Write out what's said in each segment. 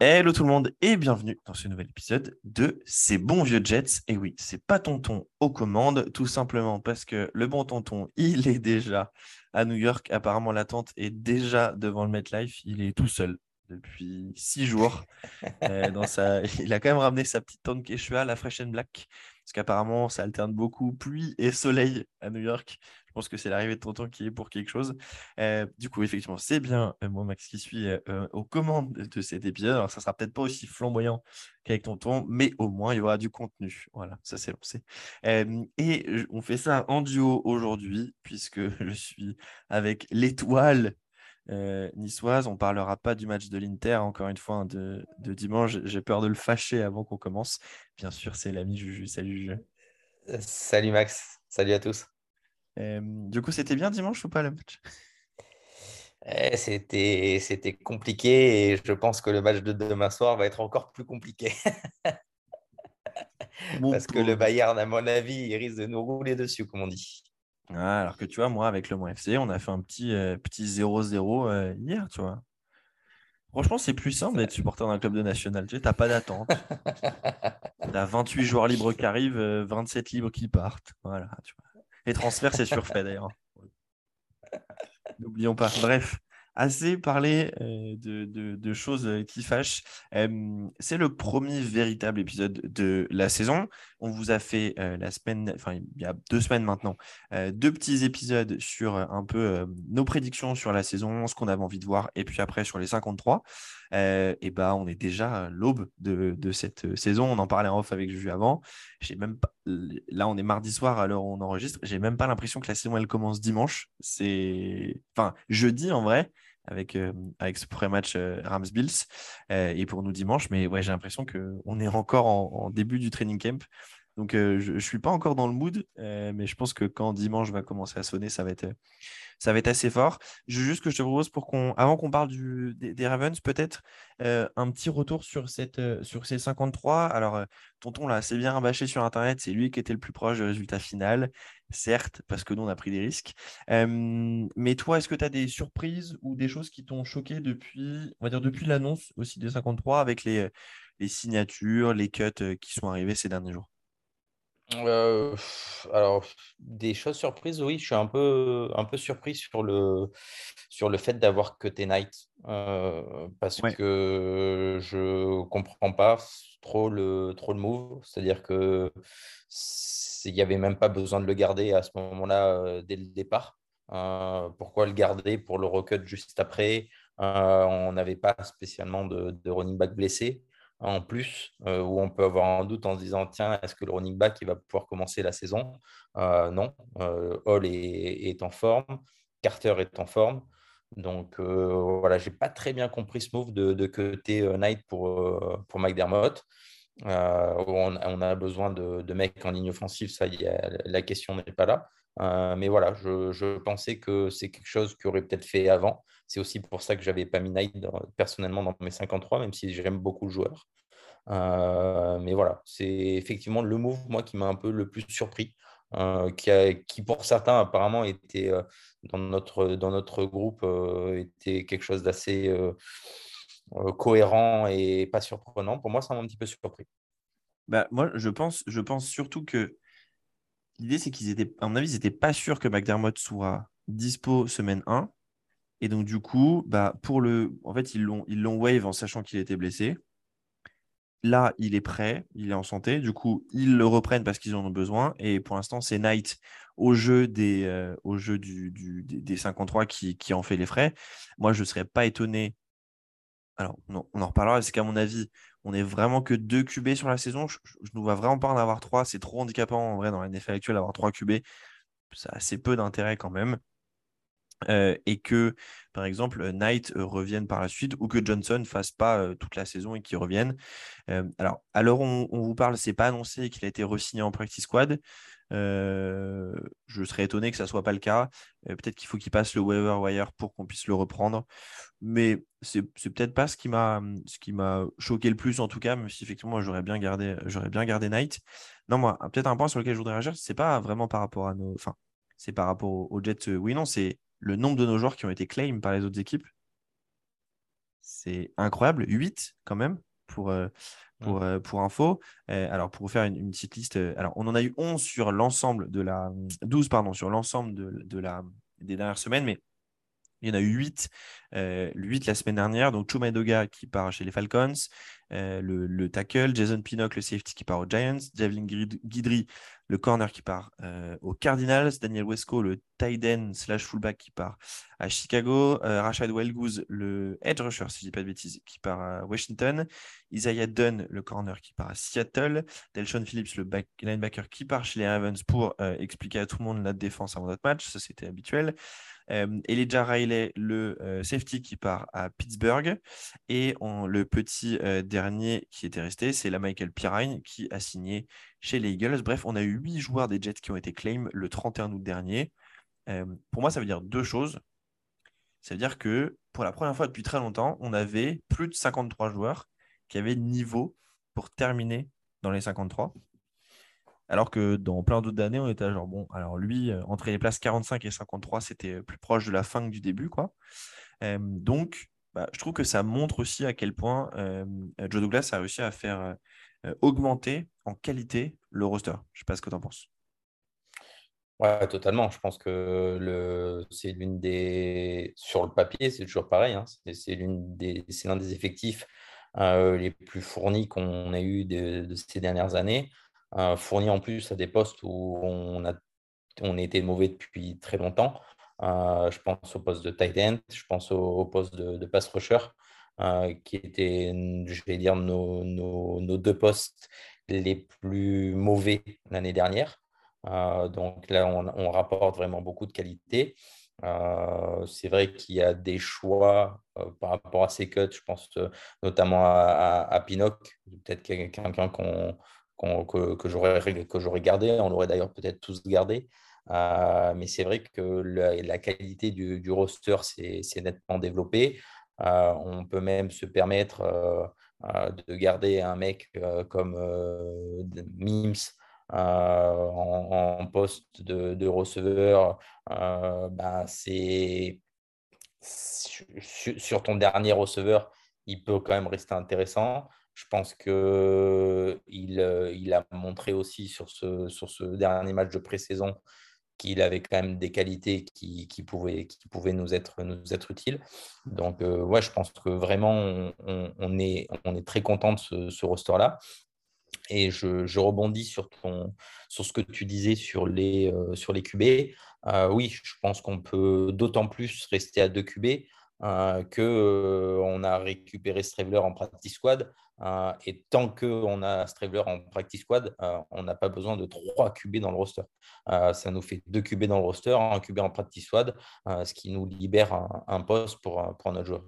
Hello tout le monde et bienvenue dans ce nouvel épisode de Ces bons vieux Jets. Et oui, c'est pas tonton aux commandes, tout simplement parce que le bon tonton, il est déjà à New York. Apparemment, l'attente est déjà devant le MetLife. Il est tout seul depuis six jours. Euh, dans sa... Il a quand même ramené sa petite tente Quechua, la Fresh and Black, parce qu'apparemment, ça alterne beaucoup pluie et soleil à New York. Je pense que c'est l'arrivée de Tonton qui est pour quelque chose. Euh, du coup, effectivement, c'est bien euh, moi, Max, qui suis aux commandes de cet épisode. Alors, ça sera peut-être pas aussi flamboyant qu'avec Tonton, mais au moins, il y aura du contenu. Voilà, ça c'est lancé. et on fait ça en duo aujourd'hui, puisque je suis avec l'étoile euh, niçoise. On parlera pas du match de l'Inter, encore une fois, hein, de, dimanche. J'ai peur de le fâcher avant qu'on commence. Bien sûr, c'est l'ami Juju. Salut Juju. Euh, salut Max. Salut à tous. Euh, du coup, c'était bien dimanche ou pas le match? Eh, c'était, c'était compliqué et je pense que le match de demain soir va être encore plus compliqué. Parce que le Bayern, à mon avis, il risque de nous rouler dessus, comme on dit. Ah, alors que tu vois, moi, avec le Mont FC, on a fait un petit euh, petit 0-0 euh, hier, tu vois. Franchement, c'est plus simple d'être supporter d'un club de national. Tu n'as pas d'attente. tu as 28 joueurs libres qui arrivent, 27 euh, libres qui partent. Voilà, tu vois. Les transferts, c'est surfait d'ailleurs. N'oublions pas. Bref, assez parlé euh, de, choses euh, qui fâchent. c'est le premier véritable épisode de la saison. On vous a fait euh, la semaine, enfin il y a deux semaines maintenant, deux petits épisodes sur un peu nos prédictions sur la saison, ce qu'on avait envie de voir, et puis après sur les 53. et bah on est déjà à l'aube de, cette saison. On en parlait en off avec Juju avant. J'ai même là on est mardi soir à l'heure où on enregistre. J'ai même pas l'impression que la saison elle commence dimanche. C'est, enfin jeudi en vrai avec, euh, avec ce pré-match euh, Rams-Bills euh, et pour nous dimanche. Mais ouais, j'ai l'impression qu'on est encore en, début du training camp. Donc, je ne suis pas encore dans le mood, mais je pense que quand dimanche va commencer à sonner, ça va être, ça va être assez fort. Je juste que je te propose, pour qu'on, avant qu'on parle des, Ravens, peut-être un petit retour sur, cette, sur ces 53. Alors, Tonton l'a assez bien rabâché sur Internet, c'est lui qui était le plus proche du résultat final certes, parce que nous, on a pris des risques. mais toi, est-ce que tu as des surprises ou des choses qui t'ont choqué depuis, on va dire, depuis l'annonce aussi des 53 avec les signatures, les cuts qui sont arrivés ces derniers jours? Alors, des choses surprises, oui, je suis un peu, un peu surpris sur le, sur le fait d'avoir cuté Knight parce que je comprends pas trop le, trop le move. C'est-à-dire que il n'y avait même pas besoin de le garder à ce moment-là euh, dès le départ. Euh, pourquoi le garder pour le recut juste après? Euh, On n'avait pas spécialement de, running back blessé en plus, où on peut avoir un doute en se disant tiens, est-ce que le running back il va pouvoir commencer la saison? Non, Hall est, en forme, Carter est en forme. Donc voilà, j'ai pas très bien compris ce move de, de cutter Knight pour, pour McDermott. Euh, on, a besoin de, mecs en ligne offensive, ça, la question n'est pas là. Euh, mais voilà, je, pensais que c'est quelque chose qui aurait peut-être fait avant. C'est aussi pour ça que je n'avais pas mis Knight personnellement dans mes 53, même si j'aime beaucoup le joueur. Euh, mais voilà, c'est effectivement le move, moi, qui m'a un peu le plus surpris. qui, qui, pour certains apparemment était dans notre, dans notre groupe était quelque chose d'assez euh, cohérent et pas surprenant. Pour moi, ça m'a un petit peu surpris. Bah, moi, je pense, je pense surtout que l'idée, c'est qu'ils étaient, à mon avis, ils n'étaient pas sûrs que McDermott soit dispo semaine 1. Et donc, du coup, bah, pour le. En fait, ils l'ont, ils wave en sachant qu'il était blessé. Là, il est prêt, il est en santé. Du coup, ils le reprennent parce qu'ils en ont besoin. Et pour l'instant, c'est Knight au jeu des, euh, au jeu du, du, des 53 qui, qui en fait les frais. Moi, je ne serais pas étonné alors, on en reparlera, c'est qu'à mon avis, on n'est vraiment que deux QB sur la saison. Je ne vois vraiment pas en avoir trois. C'est trop handicapant en vrai dans la NFL d'avoir trois QB. Ça a assez peu d'intérêt quand même. et que, par exemple, Knight revienne par la suite ou que Johnson ne fasse pas toute la saison et qu'il revienne. alors, à l'heure où on, vous parle, c'est pas annoncé qu'il a été re-signé en practice squad. je serais étonné que ça soit pas le cas. peut-être qu'il faut qu'il passe le waiver wire pour qu'on puisse le reprendre. Mais c'est, peut-être pas ce qui m'a ce qui m'a choqué le plus en tout cas, même si effectivement j'aurais bien gardé j'aurais bien gardé Knight. Non, moi, peut-être un point sur lequel je voudrais réagir, c'est pas vraiment par rapport à nos. Enfin, c'est par rapport aux Jets. Oui, non, c'est le nombre de nos joueurs qui ont été claim par les autres équipes. C'est incroyable. 8 quand même pour, euh, pour, euh, pour info. Euh, alors, pour vous faire une, petite liste, alors on en a eu 11 sur l'ensemble de la. 12, pardon, sur l'ensemble de, de, la, des dernières semaines, mais il y en a eu 8, 8 la semaine dernière. Donc, Chumadoga qui part chez les Falcons, le, le, tackle, Jason Pinnock, le safety qui part aux Giants, Javelin Guidry, le corner qui part euh, Cardinals, Daniel Wesco, le tight end slash fullback qui part à Chicago, euh, Rashad le edge rusher, si je dis pas de bêtises, qui part à Washington, Isaiah Dunn, le corner qui part à Seattle, Delshon Phillips, le linebacker qui part chez les Ravens pour euh, expliquer à tout le monde la défense avant notre match, ça c'était habituel. Euh, Elijah Riley, le euh, safety qui part à Pittsburgh. Et le petit dernier qui était resté, c'est la Michael Pirine qui a signé chez les Eagles. Bref, on a eu huit joueurs des Jets qui ont été claim le 31 août dernier. pour moi, ça veut dire deux choses. Ça veut dire que pour la première fois depuis très longtemps, on avait plus de 53 joueurs qui avaient niveau pour terminer dans les 53. Alors que dans plein d'autres années, on était genre, bon, alors lui, euh, entre les places 45 et 53, c'était plus proche de la fin que du début, quoi. donc, bah, je trouve que ça montre aussi à quel point Joe Douglas a réussi à faire euh, augmenter en qualité le roster. Je ne sais pas ce que tu en penses. Ouais, totalement. Je pense que le... c'est l'une des. Sur le papier, c'est toujours pareil. Hein. C'est l'une des... l'un des effectifs euh, les plus fournis qu'on a eu de, ces dernières années. Euh, fourni en plus à des postes où on a, on été mauvais depuis très longtemps. Euh, je pense au poste de tight end, je pense au, poste de, pass rusher, euh, qui étaient, je vais dire, nos, deux postes les plus mauvais l'année dernière. donc là, on, rapporte vraiment beaucoup de qualité. c'est vrai qu'il y a des choix par rapport à ces cuts. Je pense notamment à, à, Pinoc, peut-être quelqu'un qu'on que, j'aurais gardé. On l'aurait d'ailleurs peut-être tous gardé. Euh, mais c'est vrai que la, qualité du roster s'est nettement développée. Euh, on peut même se permettre euh, de garder un mec comme Mims en, poste de, receveur. Ben, c'est sur, ton dernier receveur, il peut quand même rester intéressant. Je pense qu'il euh, il a montré aussi sur ce, sur ce dernier match de pré-saison qu'il avait quand même des qualités qui, pouvaient, qui pouvaient nous être, nous être utiles. Donc, euh, ouais, je pense que vraiment, on, est, on est très content de ce, ce roster-là. Et je, je, rebondis sur, ton, sur ce que tu disais sur les, euh, sur les QB. oui, je pense qu'on peut d'autant plus rester à deux QB qu'on que on a récupéré Straveler en practice squad. Euh, et tant qu'on a Straveler en practice squad, euh, on n'a pas besoin de trois QB dans le roster. Euh, ça nous fait deux QB dans le roster, un QB en practice squad, ce qui nous libère un, poste pour, pour notre joueur.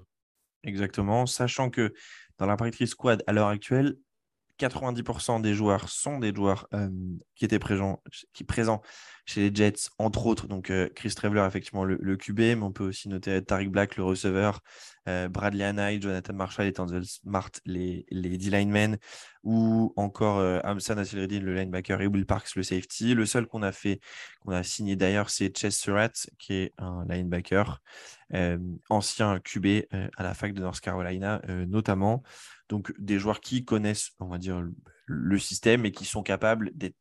Exactement, sachant que dans la practice squad à l'heure actuelle, 90% des joueurs sont des joueurs qui étaient présents chez les Jets, entre autres. Donc, Chris Traveler, effectivement, le, QB, mais on peut aussi noter Tariq Black, le receveur, Bradley Anai, Jonathan Marshall et Tanzel Smart, les, les D-linemen, ou encore Amsan Asselreddin, le linebacker, et Will Parks, le safety. Le seul qu'on a fait, qu'on a signé d'ailleurs, c'est Chess Surratt, qui est un linebacker, ancien QB à la fac de North Carolina, notamment. Donc, des joueurs qui connaissent, on va dire, le système et qui sont capables d'être,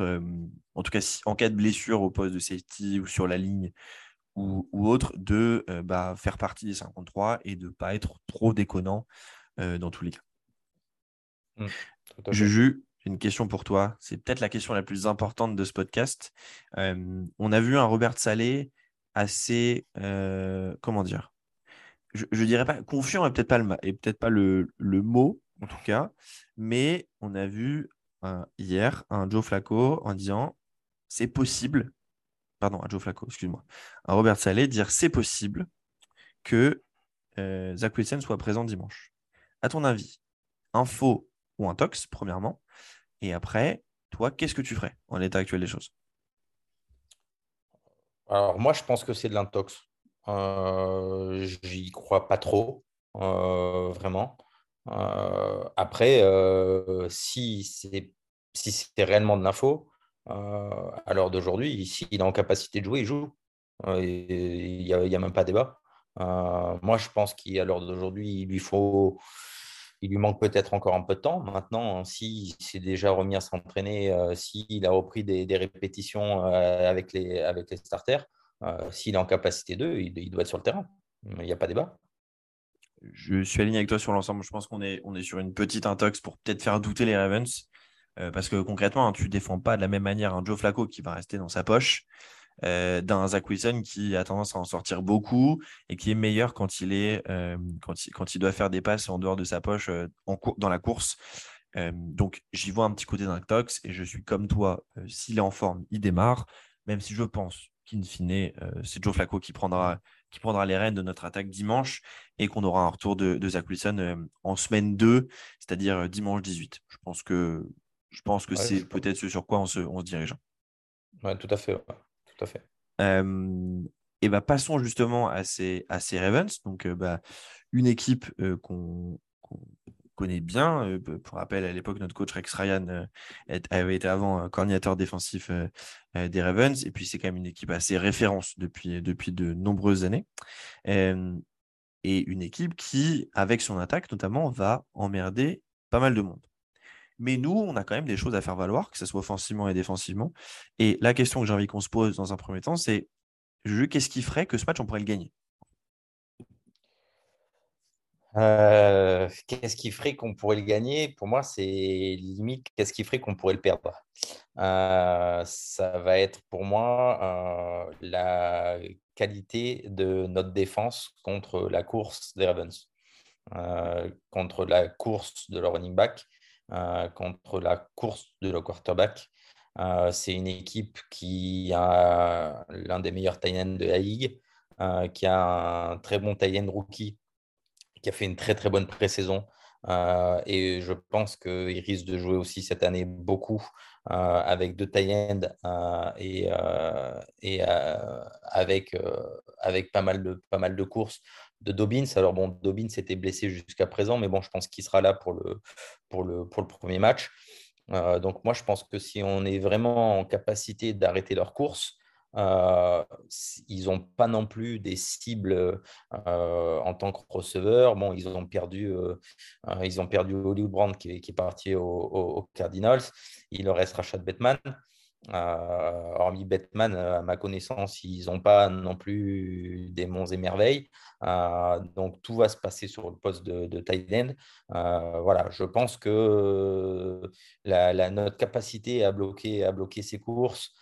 euh, en tout cas, en cas de blessure au poste de safety ou sur la ligne ou, autre, de euh, bah, faire partie des 53 et de ne pas être trop déconnant euh, dans tous les cas. Mmh, Juju, j'ai une question pour toi. C'est peut-être la question la plus importante de ce podcast. on a vu un Robert Salé assez, comment dire, je, ne dirais pas confiant et peut-être pas le peut-être pas le, mot en tout cas, mais on a vu hier un Joe Flacco en disant c'est possible pardon, à Joe Flacco, excuse-moi, à Robert Saleh dire c'est possible que euh, Zach Wilson soit présent dimanche. À ton avis, un faux ou un tox, premièrement, et après, toi, qu'est-ce que tu ferais en l'état actuel des choses? Alors, moi, je pense que c'est de l'intox. Euh, J'y crois pas trop, euh, vraiment. Euh, après, euh, si c'est si c'est réellement de l'info, à l'heure d'aujourd'hui, s'il est en capacité de jouer, il joue. Il n'y a, même pas débat. moi, je pense qu'à l'heure d'aujourd'hui, il lui faut il lui manque peut-être encore un peu de temps. Maintenant, s'il s'est déjà remis à s'entraîner, euh, s'il a repris des, répétitions euh, avec, les, avec les starters, euh, s'il est en capacité d'eux, il, doit être sur le terrain. Il n'y a pas débat. Je suis aligné avec toi sur l'ensemble. Je pense qu'on est, sur une petite intox pour peut-être faire douter les Ravens. parce que concrètement, hein, tu ne défends pas de la même manière un Joe Flacco qui va rester dans sa poche euh, d'un Zach Wilson qui a tendance à en sortir beaucoup et qui est meilleur quand il, euh, doit faire des passes en dehors de sa poche euh, dans la course. donc j'y vois un petit côté d'un tox et je suis comme toi, s'il est en forme, il démarre, même si je pense qu'in fine, c'est Joe Flacco qui prendra, qui prendra les rênes de notre attaque dimanche et qu'on aura un retour de, de Zach Wilson en semaine 2, c'est-à-dire dimanche 18. Je pense que, je pense que c'est peut-être ce sur quoi on se, on se dirige. Ouais, tout à fait tout à fait. et bah, passons justement à ces, à ces Ravens. Donc, bah, une équipe qu'on connaît bien. pour rappel, à l'époque, notre coach Rex Ryan avait été avant coordinateur défensif des Ravens. Et puis, c'est quand même une équipe assez référence depuis, depuis de nombreuses années. et une équipe qui, avec son attaque notamment, va emmerder pas mal de monde. Mais nous, on a quand même des choses à faire valoir, que ce soit offensivement et défensivement. Et la question que j'ai envie qu'on se pose dans un premier temps, c'est qu'est-ce qui ferait que ce match, on pourrait le gagner? Euh, qu'est-ce qui ferait qu'on pourrait le gagner? Pour moi, c'est limite qu'est-ce qui ferait qu'on pourrait le perdre? Euh, ça va être pour moi euh, la qualité de notre défense contre la course des Ravens, contre la course de leur running back contre la course de le quarterback. C'est une équipe qui a l'un des meilleurs tight de la ligue, qui a un très bon tight rookie, qui a fait une très très bonne pré-saison. et je pense qu'il risque de jouer aussi cette année beaucoup avec deux tight et, et avec, avec pas, mal de, courses de Dobbins. Alors bon, Dobbins s'était blessé jusqu'à présent, mais bon, je pense qu'il sera là pour le, pour le, premier match. Euh, donc moi, je pense que si on est vraiment en capacité d'arrêter leur course, euh, ils n'ont pas non plus des cibles euh, en tant que receveur. Bon, ils ont perdu, ils ont perdu Hollywood Brand qui, est parti aux Cardinals. Il leur reste Rashad Batman. Euh, hormis Batman, à ma connaissance, ils n'ont pas non plus des monts et merveilles. Euh, donc tout va se passer sur le poste de, de tight end. Euh, voilà, je pense que la, notre capacité à bloquer, à bloquer ces courses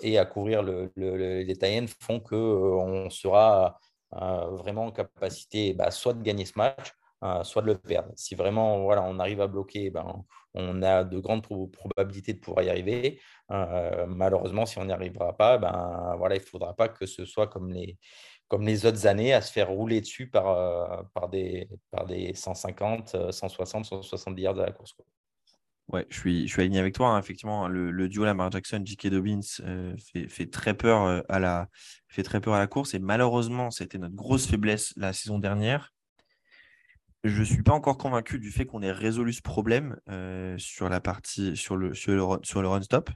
et à couvrir le, les tight ends font qu'on sera vraiment en capacité bah, soit de gagner ce match, soit de le perdre. Si vraiment voilà, on arrive à bloquer, ben, on a de grandes probabilités de pouvoir y arriver. Euh, malheureusement, si on n'y arrivera pas, ben, voilà, il ne faudra pas que ce soit comme les, les autres années à se faire rouler dessus par, euh, des, par des 150, 160, 170 yards de la course. Ouais, je suis, je suis aligné avec toi. Hein. Effectivement, le, le, duo Lamar Jackson, J.K. Dobbins euh, fait, très peur à la, fait très peur à la course. Et malheureusement, c'était notre grosse faiblesse la saison dernière je ne suis pas encore convaincu du fait qu'on ait résolu ce problème euh, sur la partie sur le, sur le, run stop.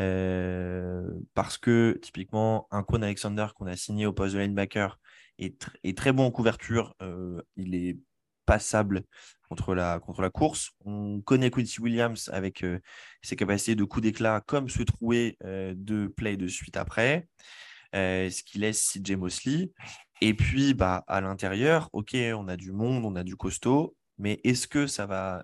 Euh, parce que typiquement, un Con Alexander qu'on a signé au poste de linebacker est, est très bon en couverture. Euh, il est passable contre la, contre la course. On connaît Quincy Williams avec ses capacités de coup d'éclat comme se trouver de play de suite après. ce qui laisse CJ Mosley. Et puis, bah, à l'intérieur, ok, on a du monde, on a du costaud, mais est-ce que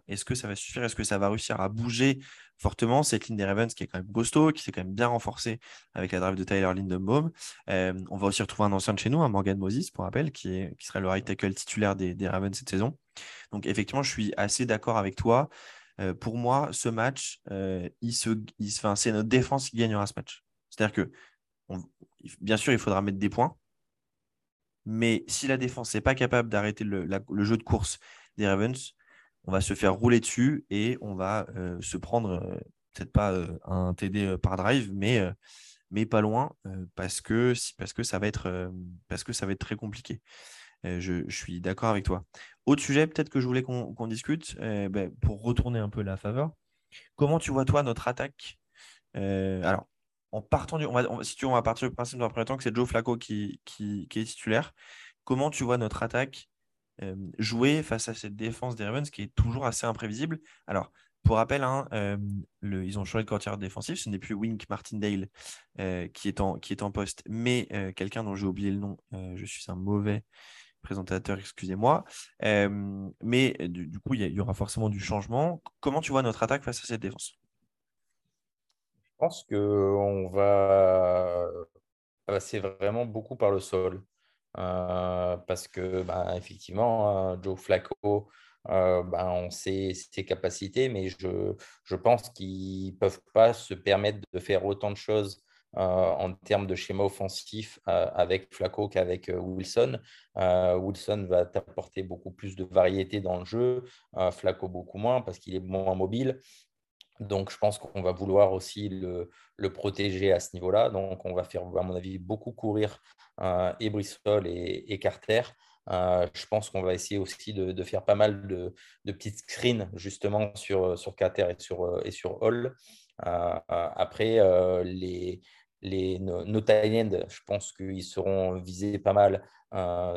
est-ce que ça va suffire? Est-ce que ça va réussir à bouger fortement cette ligne des Ravens qui est quand même costaud, qui s'est quand même bien renforcée avec la drive de Tyler Lindenbaum euh, On va aussi retrouver un ancien de chez nous, un Morgan Moses, pour rappel, qui, qui serait le right tackle titulaire des, Ravens cette saison. Donc, effectivement, je suis assez d'accord avec toi. Euh, pour moi, ce match, euh, il se, c'est notre défense qui gagnera ce match. C'est-à-dire que bien sûr, il faudra mettre des points. Mais si la défense n'est pas capable d'arrêter le, jeu de course des Ravens, on va se faire rouler dessus et on va euh, se prendre, euh, peut-être pas euh, un TD par drive, mais, pas loin, parce, que, ça va être, très compliqué. Je, suis d'accord avec toi. Autre sujet, peut-être que je voulais qu'on discute, ben, pour retourner un peu la faveur. Comment tu vois, toi, notre attaque Alors, en partant du, on si tu on va partir du principe dans un premier temps que c'est Joe Flacco qui, qui, est titulaire. Comment tu vois notre attaque jouer face à cette défense des Ravens qui est toujours assez imprévisible Alors, pour rappel, hein, ils ont changé de quartier défensif. Ce n'est plus Wink Martindale qui est en poste, mais quelqu'un dont j'ai oublié le nom. je suis un mauvais présentateur, excusez-moi. mais du, coup, il y, aura forcément du changement. Comment tu vois notre attaque face à cette défense? Je pense qu'on va passer vraiment beaucoup par le sol. Euh, parce que, bah, effectivement, hein, Joe Flacco, euh, bah, on sait ses capacités, mais je, je pense qu'ils ne peuvent pas se permettre de faire autant de choses euh, en termes de schéma offensif avec Flacco qu'avec Wilson. Wilson va t'apporter beaucoup plus de variété dans le jeu, Flacco beaucoup moins parce qu'il est moins mobile. Donc, je pense qu'on va vouloir aussi le, protéger à ce niveau-là. Donc, on va faire, à mon avis, beaucoup courir euh, et Bristol et, Carter. Euh, je pense qu'on va essayer aussi de, faire pas mal de, petites screens justement sur, Carter et sur, et sur Hall. Euh, après, les, les, nos, nos je pense qu'ils seront visés pas mal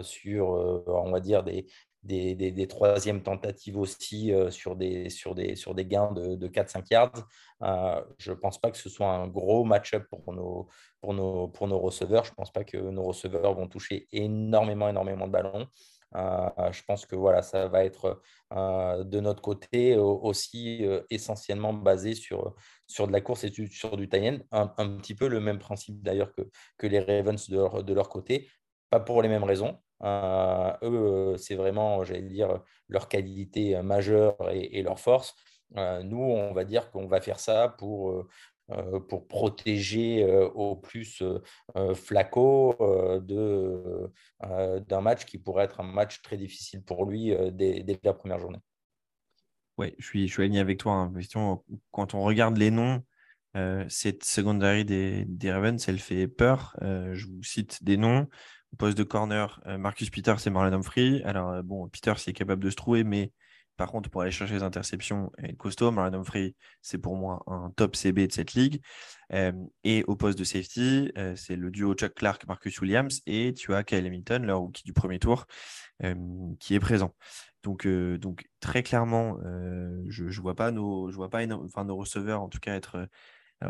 sur, on va dire, des, des, des, troisièmes tentatives aussi euh, sur, des, sur, des, sur des gains de, de 4-5 yards. Euh, je ne pense pas que ce soit un gros match-up pour nos, pour, nos, pour nos receveurs. Je ne pense pas que nos receveurs vont toucher énormément, énormément de ballons. Euh, je pense que voilà, ça va être de notre côté aussi essentiellement basé sur, sur de la course et sur du tie un, un, petit peu le même principe d'ailleurs que, que les Ravens de leur, de leur côté, pas pour les mêmes raisons, eux, c'est vraiment, j'allais dire, leur qualité majeure et, leur force. Euh, nous, on va dire qu'on va faire ça pour, euh, pour protéger au plus Flaco d'un match qui pourrait être un match très difficile pour lui dès, la première journée. Oui, je suis, je aligné avec toi. Hein. Quand on regarde les noms, cette secondary des, des Ravens, elle fait peur. je vous cite des noms. Poste de corner, euh, Marcus Peters et Marlon Humphrey. Alors, euh, bon, Peters est capable de se trouver, mais par contre, pour aller chercher les interceptions, il est costaud. Marlon Humphrey, c'est pour moi un top CB de cette ligue. Euh, et au poste de safety, c'est le duo Chuck Clark, Marcus Williams, et tu as Kyle Hamilton, leur rookie du premier tour, qui est présent. Donc, donc très clairement, je ne vois pas nos, je vois pas enfin, nos receveurs, en tout cas, être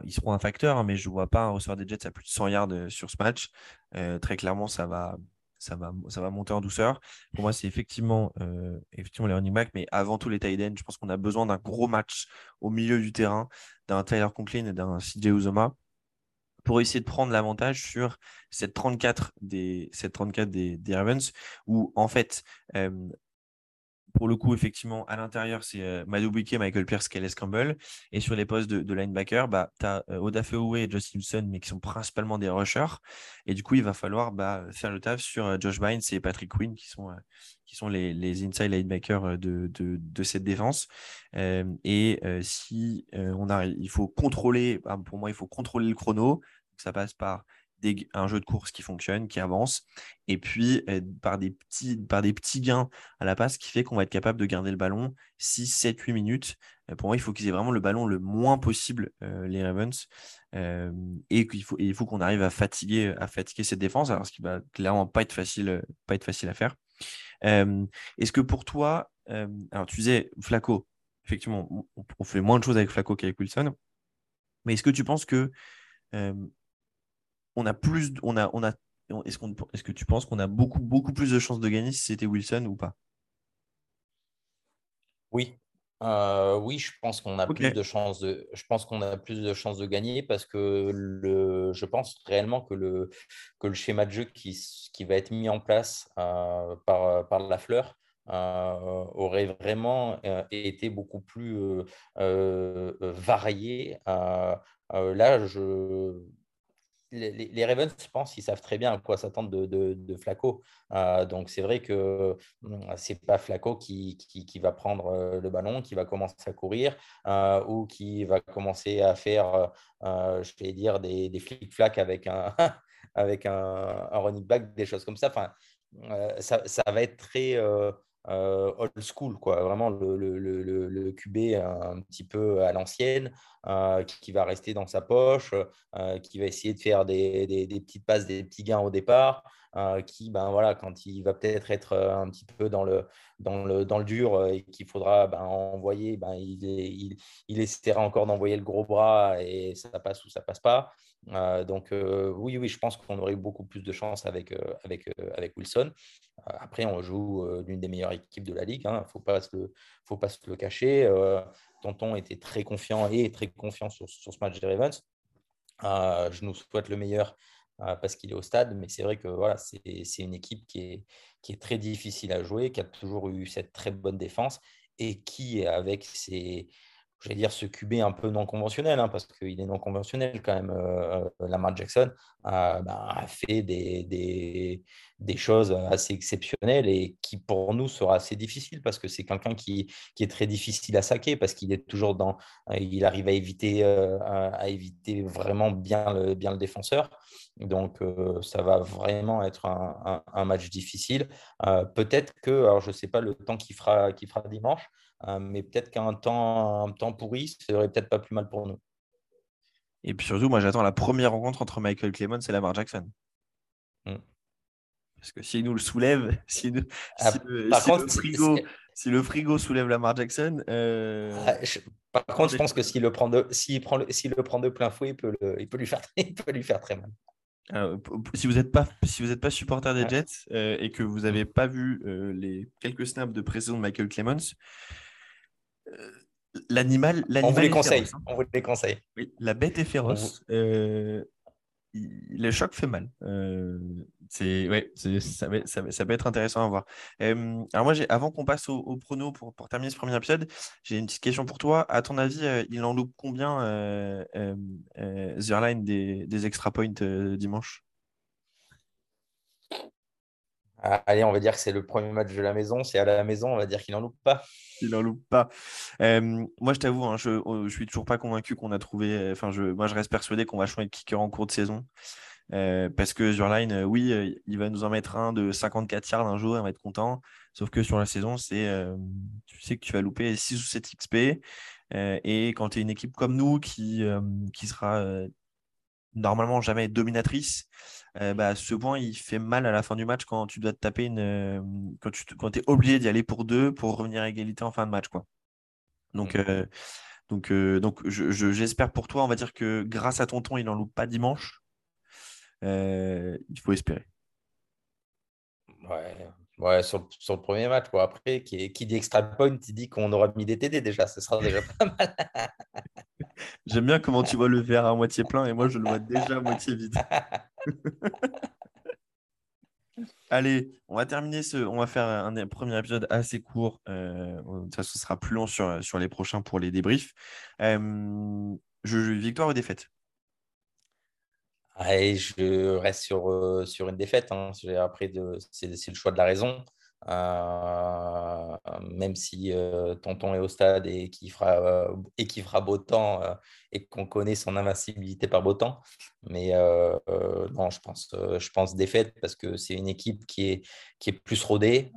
ils seront un facteur, hein, mais je ne vois pas un receveur des Jets à plus de 100 yards euh, sur ce match. Euh, très clairement, ça va, ça, va, ça va monter en douceur. Pour moi, c'est effectivement, euh, effectivement les running backs, mais avant tout les tight ends. Je pense qu'on a besoin d'un gros match au milieu du terrain, d'un Tyler Conklin et d'un CJ Uzoma pour essayer de prendre l'avantage sur cette 34 des, cette 34 des, des Ravens, où en fait, pour le coup, effectivement, à l'intérieur, c'est euh, Michael Pierce, Kelly Campbell. Et sur les postes de, linebacker, bah, tu as euh, Oda et Justin Wilson, mais qui sont principalement des rushers. Et du coup, il va falloir bah, faire le taf sur euh, Josh Bynes et Patrick Quinn, qui sont, euh, qui sont les, les inside linebackers de, de, de cette défense. et si on arrive, il faut contrôler, bah, pour moi, il faut contrôler le chrono. ça passe par un jeu de course qui fonctionne, qui avance, et puis euh, par, des petits, par des petits gains à la passe qui fait qu'on va être capable de garder le ballon 6, 7, 8 minutes. Euh, pour moi, il faut qu'ils aient vraiment le ballon le moins possible, euh, les Ravens, et qu'il faut, il faut qu'on arrive à fatiguer, à fatiguer cette défense, alors ce qui va clairement pas être facile, pas être facile à faire. Est-ce que pour toi, alors tu disais Flaco, effectivement, on, fait moins de choses avec Flaco qu'avec Wilson, mais est-ce que tu penses que on a plus, on a, on a, est-ce, qu'on, est-ce que tu penses qu'on a beaucoup, beaucoup plus de chances de gagner si c'était Wilson ou pas? Oui. Euh, oui, je pense qu'on a plus de chances de, je pense qu'on a plus de chances de gagner parce que le, je pense réellement que le, que le schéma de jeu qui, qui va être mis en place euh, par, par la fleur euh, aurait vraiment été beaucoup plus varié. là, je, les, Ravens, je pense qu'ils savent très bien à quoi s'attendre de, Flacco. Euh, donc, c'est vrai que hum, ce n'est pas Flacco qui, qui, va prendre euh, le ballon, qui va commencer à courir euh, ou qui va commencer à faire, je vais dire, des, des flics-flacs avec un, avec un, running back, des choses comme ça. Enfin, ça, ça va être très euh, old school, quoi. Vraiment le, le, le, le QB un petit peu à l'ancienne, euh, qui, va rester dans sa poche, euh, qui va essayer de faire des, des, des, petites passes, des petits gains au départ, qui, ben, voilà, quand il va peut-être être un petit peu dans le, dans le, dans le dur et qu'il faudra ben, envoyer, ben, il, il, essaiera encore d'envoyer le gros bras et ça passe ou ça passe pas. donc oui, oui, je pense qu'on aurait eu beaucoup plus de chance avec, avec, avec Wilson. Après, on joue l'une des meilleures équipes de la ligue. Il hein, ne faut, pas se le, faut pas cacher. Tonton était très confiant et très confiant sur, sur ce match des Ravens. je nous souhaite le meilleur parce qu'il est au stade, mais c'est vrai que voilà, c'est une équipe qui est, qui est très difficile à jouer, qui a toujours eu cette très bonne défense et qui, avec ses, j'allais dire, ce QB un peu non conventionnel, hein, parce qu'il est non conventionnel quand même, euh, euh, Lamar Jackson, euh, ben, a fait des, des, choses assez exceptionnelles et qui pour nous sera assez difficile parce que c'est quelqu'un qui, qui, est très difficile à saquer parce qu'il est toujours dans, il arrive à éviter, à éviter vraiment bien le, bien le défenseur. Donc, ça va vraiment être un, match difficile. Peut-être que, alors je ne sais pas le temps qu'il fera, qu'il fera dimanche, euh, mais peut-être qu'un temps, un temps pourri, ce serait peut-être pas plus mal pour nous. Et puis surtout, moi j'attends la première rencontre entre Michael Clemens et Lamar Jackson. Hmm. Parce que s'il nous le soulève, si, ah, le, frigo, si le frigo soulève Lamar Jackson. Euh, ah, par contre, je pense que s'il le, prend de, prend le, le prend de plein fouet, il peut, il peut, lui, faire, il peut lui faire très mal. si vous n'êtes pas, si vous pas supporter des Jets euh, et que vous n'avez pas vu les quelques snaps de pré-saison de Michael Clemens, l'animal. On vous les conseille. Hein. On vous les conseille. Oui, la bête est féroce. Euh, le choc fait mal. Euh, c'est ouais, ça, ça, peut être intéressant à voir. Euh, alors moi, avant qu'on passe au, prono pour, pour, terminer ce premier épisode, j'ai une petite question pour toi. À ton avis, il en loupe combien The Airline des, des extra points dimanche? Allez, on va dire que c'est le premier match de la maison. C'est à la maison, on va dire qu'il n'en loupe pas. Il n'en loupe pas. Euh, moi, je t'avoue, hein, je ne oh, suis toujours pas convaincu qu'on a trouvé. Euh, enfin, moi, je reste persuadé qu'on va changer de kicker en cours de saison. Euh, parce que Zurline, oui, il va nous en mettre un de 54 yards un jour, on va être content. Sauf que sur la saison, c'est, tu sais que tu vas louper 6 ou 7 XP. et quand tu es une équipe comme nous qui, qui sera normalement jamais dominatrice, euh, bah, ce point, il fait mal à la fin du match quand tu dois te taper une. Euh, quand tu quand es obligé d'y aller pour deux pour revenir à égalité en fin de match. Quoi. Donc, mmh. euh, donc, donc j'espère pour toi, on va dire que grâce à Tonton, il n'en loupe pas dimanche. il faut espérer. Ouais, ouais sur, sur, le premier match. Quoi. Après, qui, qui dit extra point, il dit qu'on aura mis des TD déjà. Ce sera déjà pas mal. J'aime bien comment tu vois le verre à moitié plein et moi, je le vois déjà à moitié vide. Allez, on va terminer ce. On va faire un, premier épisode assez court. Euh, ça, ce sera plus long sur, sur les prochains pour les débriefs. Euh, je, victoire ou défaite? Je reste sur, euh, sur une défaite. Hein. Après, c'est le choix de la raison. Euh, même si euh, Tonton est au stade et qui fera, euh, qui fera beau temps et qu'on connaît son invincibilité par beau temps. Mais non, je pense, je pense défaite parce que c'est une équipe qui est, qui est plus rodée.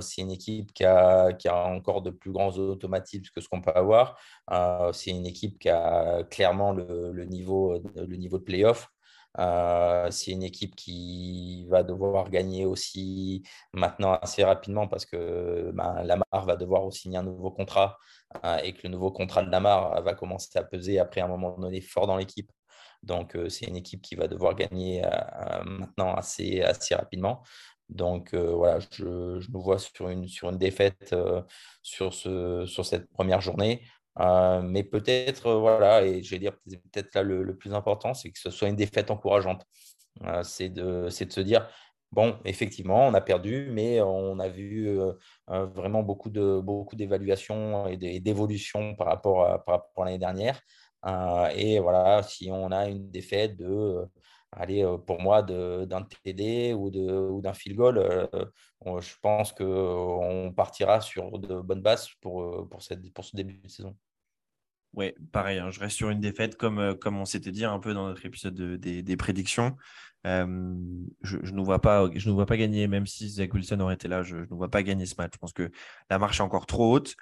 c'est une équipe qui a, qui a encore de plus grands automatismes que ce qu'on peut avoir. c'est une équipe qui a clairement le niveau, le niveau de playoff. Euh, c'est une équipe qui va devoir gagner aussi maintenant assez rapidement parce que ben, Lamar va devoir signer un nouveau contrat euh, et que le nouveau contrat de Lamar va commencer à peser après un moment donné fort dans l'équipe. Donc, euh, c'est une équipe qui va devoir gagner maintenant assez, assez rapidement. Donc, voilà, je, je, nous vois sur une, sur une défaite sur, ce, sur cette première journée. Euh, mais peut-être, euh, voilà, et je vais dire peut-être là le, plus important, c'est que ce soit une défaite encourageante. Euh, c'est de, de, se dire, bon, effectivement, on a perdu, mais on a vu vraiment beaucoup de beaucoup d'évaluations et d'évolutions par rapport à, par rapport à l'année dernière. et voilà, si on a une défaite de allez, pour moi, d'un TD ou d'un field goal, je pense qu'on partira sur de bonnes bases pour, cette, ce début de saison. Oui, pareil, hein, je reste sur une défaite comme, on s'était dit un peu dans notre épisode des, prédictions. je, ne vois pas, je ne vois pas gagner, même si Zach Wilson aurait été là, je, ne vois pas gagner ce match. Je pense que la marche est encore trop haute,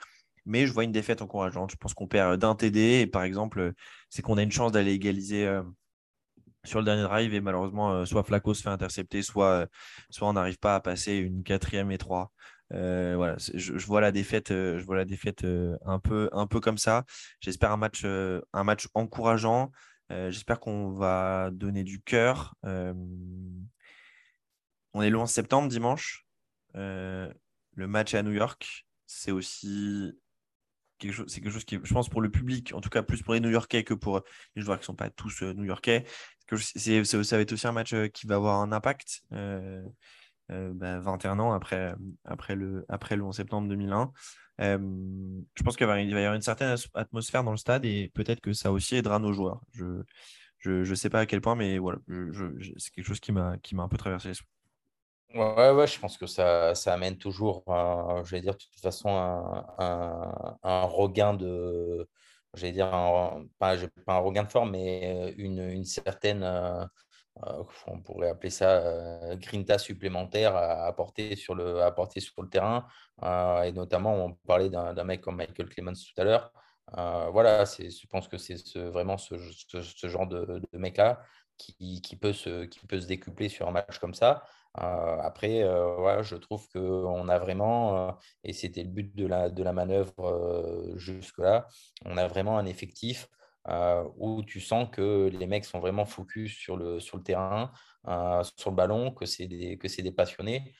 mais je vois une défaite encourageante. Je pense qu'on perd d'un TD et par exemple, c'est qu'on a une chance d'aller égaliser sur le dernier drive et malheureusement, euh, soit Flaco se fait intercepter, soit, euh, soit on n'arrive pas à passer une quatrième et trois. Euh, voilà, je, vois la défaite, je vois la défaite un, peu, un peu comme ça. J'espère un match, un match encourageant. J'espère qu'on va donner du cœur. on est le 11 septembre, dimanche. le match à New York. C'est aussi c'est quelque chose qui, je pense, pour le public, en tout cas plus pour les New-Yorkais que pour les joueurs qui ne sont pas tous New-Yorkais, c'est, ça va être aussi un match euh, qui va avoir un impact. Euh, 21 euh, bah, ans après, le, après le 11 septembre 2001. Euh, je pense qu'il va, y avoir une certaine atmosphère dans le stade et peut-être que ça aussi aidera nos joueurs. Je ne sais pas à quel point, mais c'est quelque chose qui m'a, un peu traversé. Ouais, ouais, je pense que ça, ça amène toujours, je vais dire, de toute façon, un, un, regain de, j'allais dire, pas, un regain de forme, mais une, une certaine, euh, euh, on pourrait appeler ça euh, grinta supplémentaire à apporter sur le, à apporter sur le terrain. et notamment, on parlait d'un mec comme Michael Clemens tout à l'heure. voilà, je pense que c'est ce, vraiment ce, genre de, de mec-là qui, qui, qui peut se décupler sur un match comme ça. Euh, après, euh, je trouve qu'on a vraiment, euh, et c'était le but de la, de la manœuvre jusque-là, on a vraiment un effectif où tu sens que les mecs sont vraiment focus sur le, sur le terrain, sur le ballon, que c'est des, des passionnés.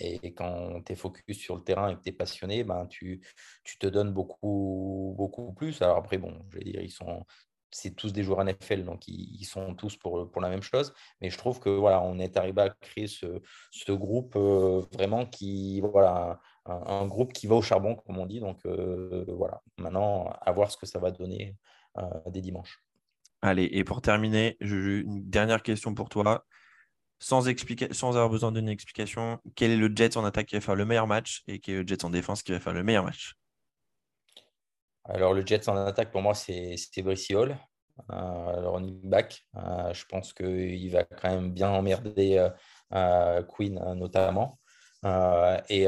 et quand tu es focus sur le terrain et que tu es passionné, ben, tu, tu te donnes beaucoup, beaucoup plus. Alors après, bon, je vais dire, ils sont, c'est tous des joueurs NFL, donc ils, sont tous pour, la même chose. Mais je trouve que voilà, on est arrivé à créer ce, groupe euh, vraiment qui, voilà, un, groupe qui va au charbon, comme on dit. Donc euh, voilà, maintenant, à voir ce que ça va donner euh, des dimanches. Allez, et pour terminer, une dernière question pour toi. Sans, sans avoir besoin d'une explication, quel est le Jets en attaque qui va faire le meilleur match et quel est le Jets en défense qui va faire le meilleur match? Alors, le Jets en attaque, pour moi, c'est Brice Hall, euh, le running back. Euh, je pense qu'il va quand même bien emmerder euh, Queen, notamment. Et,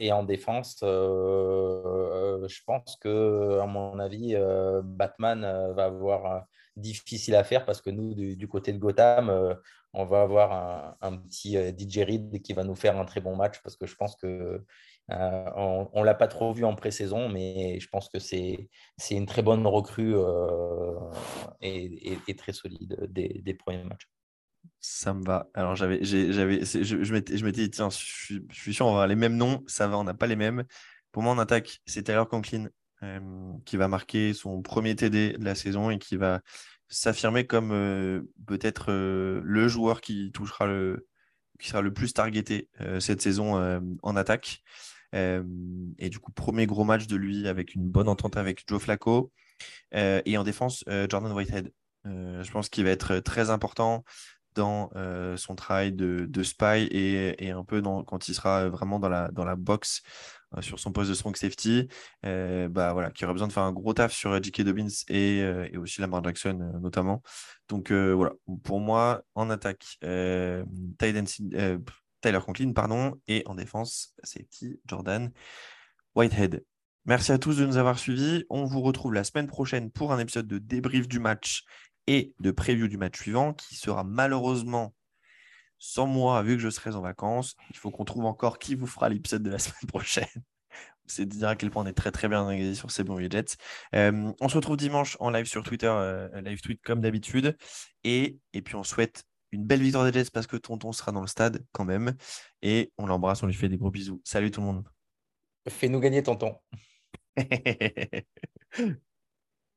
et, en défense, je pense que, à mon avis, Batman va avoir difficile à faire parce que nous, du, côté de Gotham, on va avoir un, un, petit DJ Reed qui va nous faire un très bon match parce que je pense que euh, on ne l'a pas trop vu en pré-saison, mais je pense que c'est une très bonne recrue euh, et, très solide des, premiers matchs. Ça me va. Alors, j'avais, je, je m'étais dit, tiens, je suis, sûr, on va les mêmes noms. Ça va, on n'a pas les mêmes. Pour moi, en attaque, c'est Taylor Conklin euh, qui va marquer son premier TD de la saison et qui va s'affirmer comme peut-être le joueur qui touchera le, qui sera le plus targeté cette saison en attaque. Euh, et du coup, premier gros match de lui avec une bonne entente avec Joe Flacco. Euh, et en défense, euh, Jordan Whitehead. je pense qu'il va être très important dans son travail de, de spy et, et, un peu quand il sera vraiment dans la, dans la box sur son poste de strong safety, bah voilà, qui aura besoin de faire un gros taf sur J.K. Dobbins et, et aussi Lamar Jackson notamment. Donc voilà, pour moi, en attaque, Tyler Tyler Conklin, pardon, et en défense, c'est qui? Jordan Whitehead. Merci à tous de nous avoir suivis. On vous retrouve la semaine prochaine pour un épisode de débrief du match et de preview du match suivant qui sera malheureusement sans moi vu que je serai en vacances. Il faut qu'on trouve encore qui vous fera l'épisode de la semaine prochaine. C'est dire à quel point on est très très bien organisé sur ces bons widgets. Euh, on se retrouve dimanche en live sur Twitter, euh, live tweet comme d'habitude. Et, et puis on souhaite une belle victoire des Jets parce que Tonton sera dans le stade quand même. Et on l'embrasse, on lui fait des gros bisous. Salut tout le monde. Fais-nous gagner, Tonton.